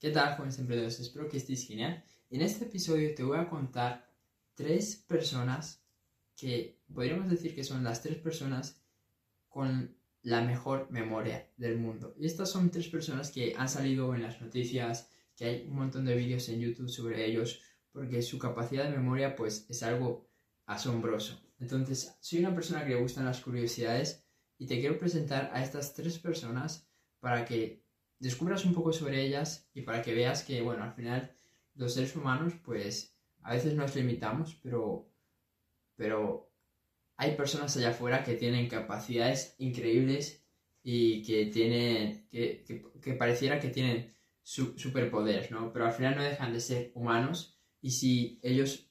¿Qué tal, jóvenes emprendedores? Espero que estéis genial. En este episodio te voy a contar tres personas que podríamos decir que son las tres personas con la mejor memoria del mundo. Y estas son tres personas que han salido en las noticias, que hay un montón de vídeos en YouTube sobre ellos, porque su capacidad de memoria pues es algo asombroso. Entonces, soy una persona que le gustan las curiosidades y te quiero presentar a estas tres personas para que descubras un poco sobre ellas y para que veas que, bueno, al final los seres humanos, pues a veces nos limitamos, pero, pero hay personas allá afuera que tienen capacidades increíbles y que tienen, que, que, pareciera que tienen su, superpoderes, ¿no? Pero al final no dejan de ser humanos y si ellos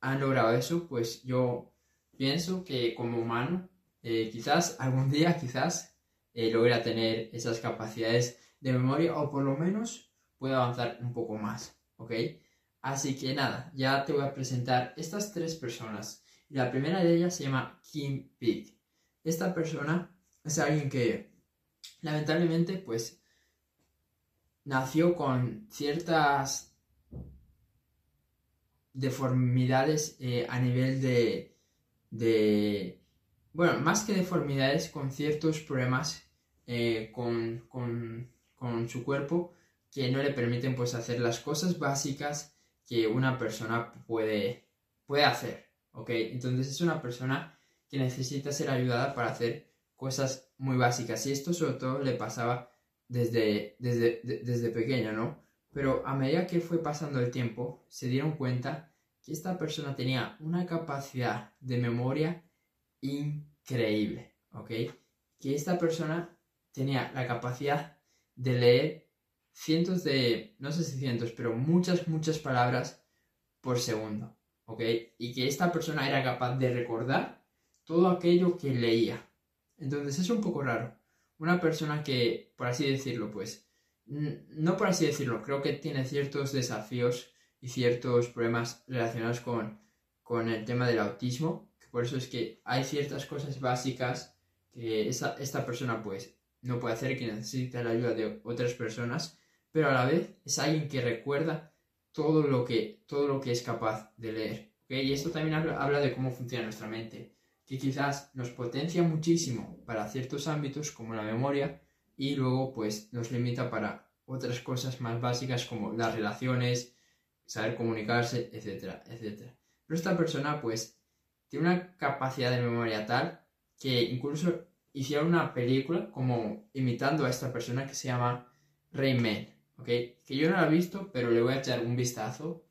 han logrado eso, pues yo pienso que como humano, eh, quizás algún día, quizás eh, logra tener esas capacidades de memoria o por lo menos pueda avanzar un poco más, ¿ok? Así que nada, ya te voy a presentar estas tres personas. La primera de ellas se llama Kim Peek. Esta persona es alguien que lamentablemente pues nació con ciertas deformidades eh, a nivel de, de, bueno, más que deformidades, con ciertos problemas eh, con, con, con, su cuerpo que no le permiten pues hacer las cosas básicas que una persona puede, puede hacer, ¿ok? Entonces es una persona que necesita ser ayudada para hacer cosas muy básicas y esto sobre todo le pasaba desde, desde, desde pequeño, ¿no? Pero a medida que fue pasando el tiempo, se dieron cuenta que esta persona tenía una capacidad de memoria increíble, ¿ok? Que esta persona tenía la capacidad de leer cientos de, no sé si cientos, pero muchas, muchas palabras por segundo, ¿ok? Y que esta persona era capaz de recordar todo aquello que leía. Entonces es un poco raro. Una persona que, por así decirlo, pues, no por así decirlo, creo que tiene ciertos desafíos y ciertos problemas relacionados con, con el tema del autismo, por eso es que hay ciertas cosas básicas que esa, esta persona pues no puede hacer, que necesita la ayuda de otras personas, pero a la vez es alguien que recuerda todo lo que, todo lo que es capaz de leer. Y esto también habla, de cómo funciona nuestra mente, que quizás nos potencia muchísimo para ciertos ámbitos como la memoria y luego pues nos limita para otras cosas más básicas como las relaciones, saber comunicarse, etcétera, etcétera. Pero esta persona pues tiene una capacidad de memoria tal que incluso hicieron una película como imitando a esta persona que se llama Rayman, ¿ok? Que yo no la he visto, pero le voy a echar un vistazo.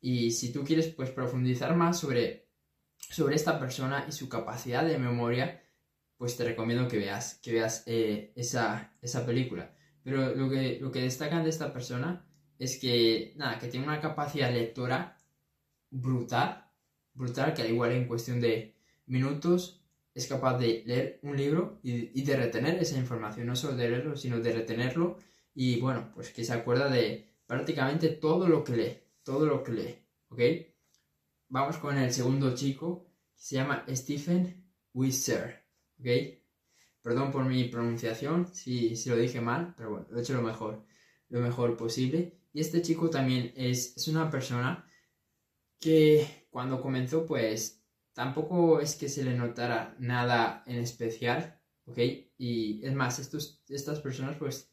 Y si tú quieres pues profundizar más sobre, sobre esta persona y su capacidad de memoria, pues te recomiendo que veas, que veas eh, esa, esa película. Pero lo que, lo que destacan de esta persona es que, nada, que tiene una capacidad lectora brutal, brutal, que al igual en cuestión de minutos es capaz de leer un libro y, de retener esa información, no solo de leerlo, sino de retenerlo y bueno, pues que se acuerda de prácticamente todo lo que lee, todo lo que lee, ¿ok? Vamos con el segundo chico, que se llama Stephen Wisser, ¿ok? Perdón por mi pronunciación, si, si lo dije mal, pero bueno, lo he hecho lo mejor, lo mejor posible. Y este chico también es, es una persona que cuando comenzó, pues tampoco es que se le notara nada en especial, ¿ok? Y es más, estos, estas personas, pues,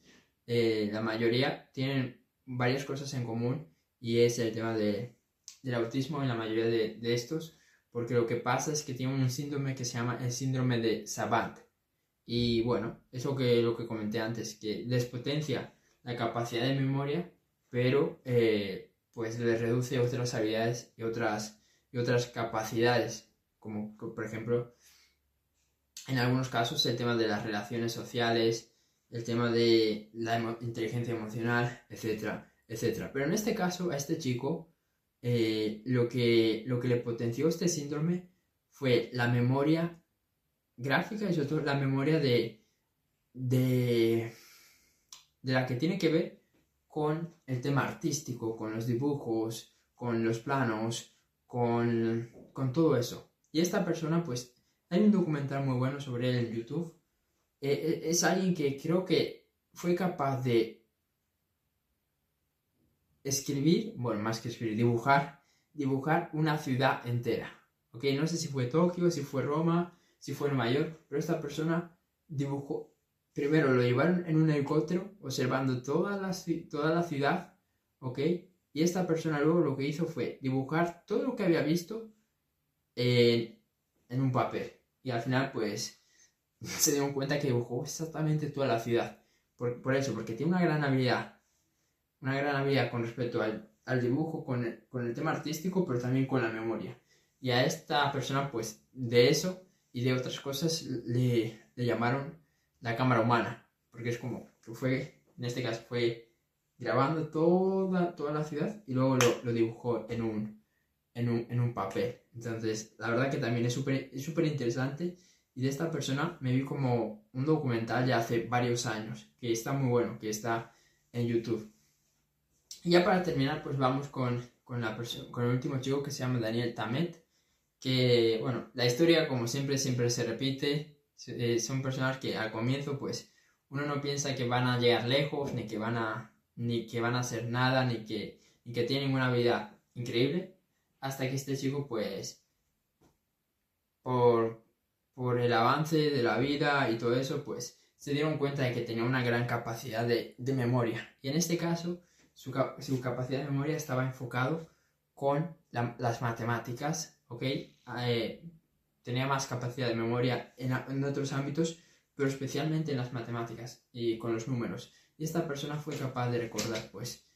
eh, la mayoría tienen varias cosas en común y es el tema de, del autismo en la mayoría de, de, estos, porque lo que pasa es que tienen un síndrome que se llama el síndrome de Savant. Y bueno, es lo que, lo que comenté antes, que les potencia la capacidad de memoria, pero eh, pues les reduce otras habilidades y otras, y otras capacidades como por ejemplo en algunos casos el tema de las relaciones sociales, el tema de la inteligencia emocional, etcétera, etcétera. Pero en este caso, a este chico, eh, lo, que, lo que le potenció este síndrome fue la memoria gráfica y sobre todo la memoria de, de, de la que tiene que ver con el tema artístico, con los dibujos, con los planos, con, con todo eso. Y esta persona, pues, hay un documental muy bueno sobre él en YouTube. Eh, eh, es alguien que creo que fue capaz de escribir, bueno, más que escribir, dibujar, dibujar una ciudad entera. ¿Ok? No sé si fue Tokio, si fue Roma, si fue Nueva York, pero esta persona dibujó, primero lo llevaron en un helicóptero observando toda la, toda la ciudad, ¿ok? Y esta persona luego lo que hizo fue dibujar todo lo que había visto en, en un papel. Y al final, pues, se dieron cuenta que dibujó exactamente toda la ciudad. Por, por eso, porque tiene una gran habilidad. Una gran habilidad con respecto al, al dibujo, con el, con el tema artístico, pero también con la memoria. Y a esta persona, pues, de eso y de otras cosas le, le llamaron la cámara humana, porque es como fue, en este caso, fue grabando toda, toda la ciudad y luego lo, lo dibujó en un, en, un, en un, papel. Entonces, la verdad que también es súper es súper interesante. Y de esta persona me vi como un documental ya hace varios años, que está muy bueno, que está en YouTube. Y ya para terminar, pues vamos con, con, la con el último chico que se llama Daniel Tamet, que, bueno, la historia como siempre, siempre se repite, eh, son personas que al comienzo, pues, uno no piensa que van a llegar lejos, ni que van a, ni que van a hacer nada, ni que, ni que tienen una vida increíble, hasta que este chico, pues, por, por el avance de la vida y todo eso, pues, se dieron cuenta de que tenía una gran capacidad de, de memoria. Y en este caso, su, su, capacidad de memoria estaba enfocado con la, las matemáticas, ¿ok? Eh, tenía más capacidad de memoria en, en, otros ámbitos, pero especialmente en las matemáticas y con los números. Y esta persona fue capaz de recordar, pues,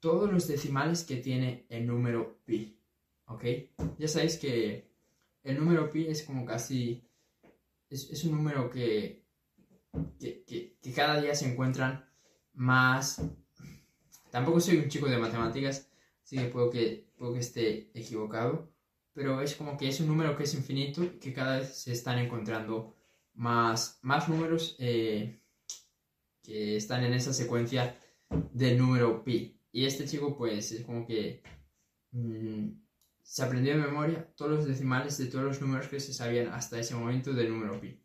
todos los decimales que tiene el número pi, ¿ok? Ya sabéis que el número pi es como casi... Es, un número que, que cada día se encuentran más... Tampoco soy un chico de matemáticas, así que puedo que, puedo que esté equivocado, pero es como que es un número que es infinito y que cada vez se están encontrando más, más números eh, que están en esa secuencia del número pi. Y este chico pues es como que mmm, se aprendió de memoria todos los decimales de todos los números que se sabían hasta ese momento del número pi.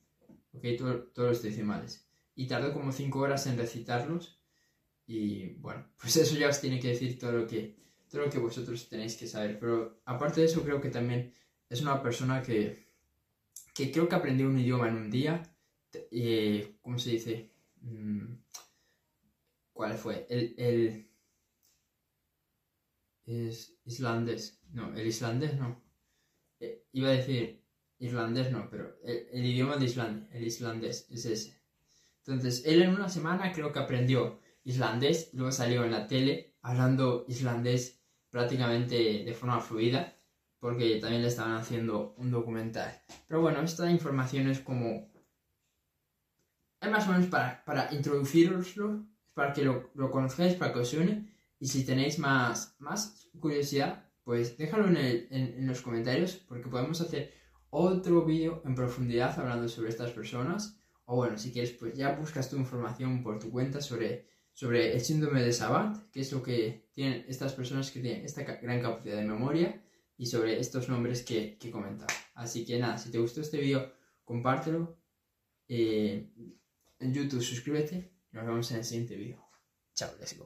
¿Ok? Todo, todos los decimales. Y tardó como 5 horas en recitarlos. Y bueno, pues eso ya os tiene que decir todo lo que todo lo que vosotros tenéis que saber. Pero aparte de eso, creo que también es una persona que, que creo que aprendió un idioma en un día. Eh, ¿Cómo se dice? Mm, ¿Cuál fue? El es islandés. No, el islandés no. Eh, iba a decir irlandés no, pero el, idioma de Islandia, el islandés, es ese. Entonces, él en una semana creo que aprendió islandés, luego salió en la tele hablando islandés prácticamente de forma fluida, porque también le estaban haciendo un documental. Pero bueno, esta información es como... Es más o menos para, para introduciroslo, para que lo, lo, conozcáis, para que os suene. Y si tenéis más, más curiosidad, pues déjalo en, el, en, en los comentarios, porque podemos hacer otro vídeo en profundidad hablando sobre estas personas. O bueno, si quieres, pues ya buscas tu información por tu cuenta sobre sobre el síndrome de Savant, que es lo que tienen estas personas que tienen esta gran capacidad de memoria y sobre estos nombres que, que comentaba. Así que nada, si te gustó este vídeo, compártelo. Eh, en YouTube suscríbete nos vemos en el siguiente vídeo. Chao, let's go.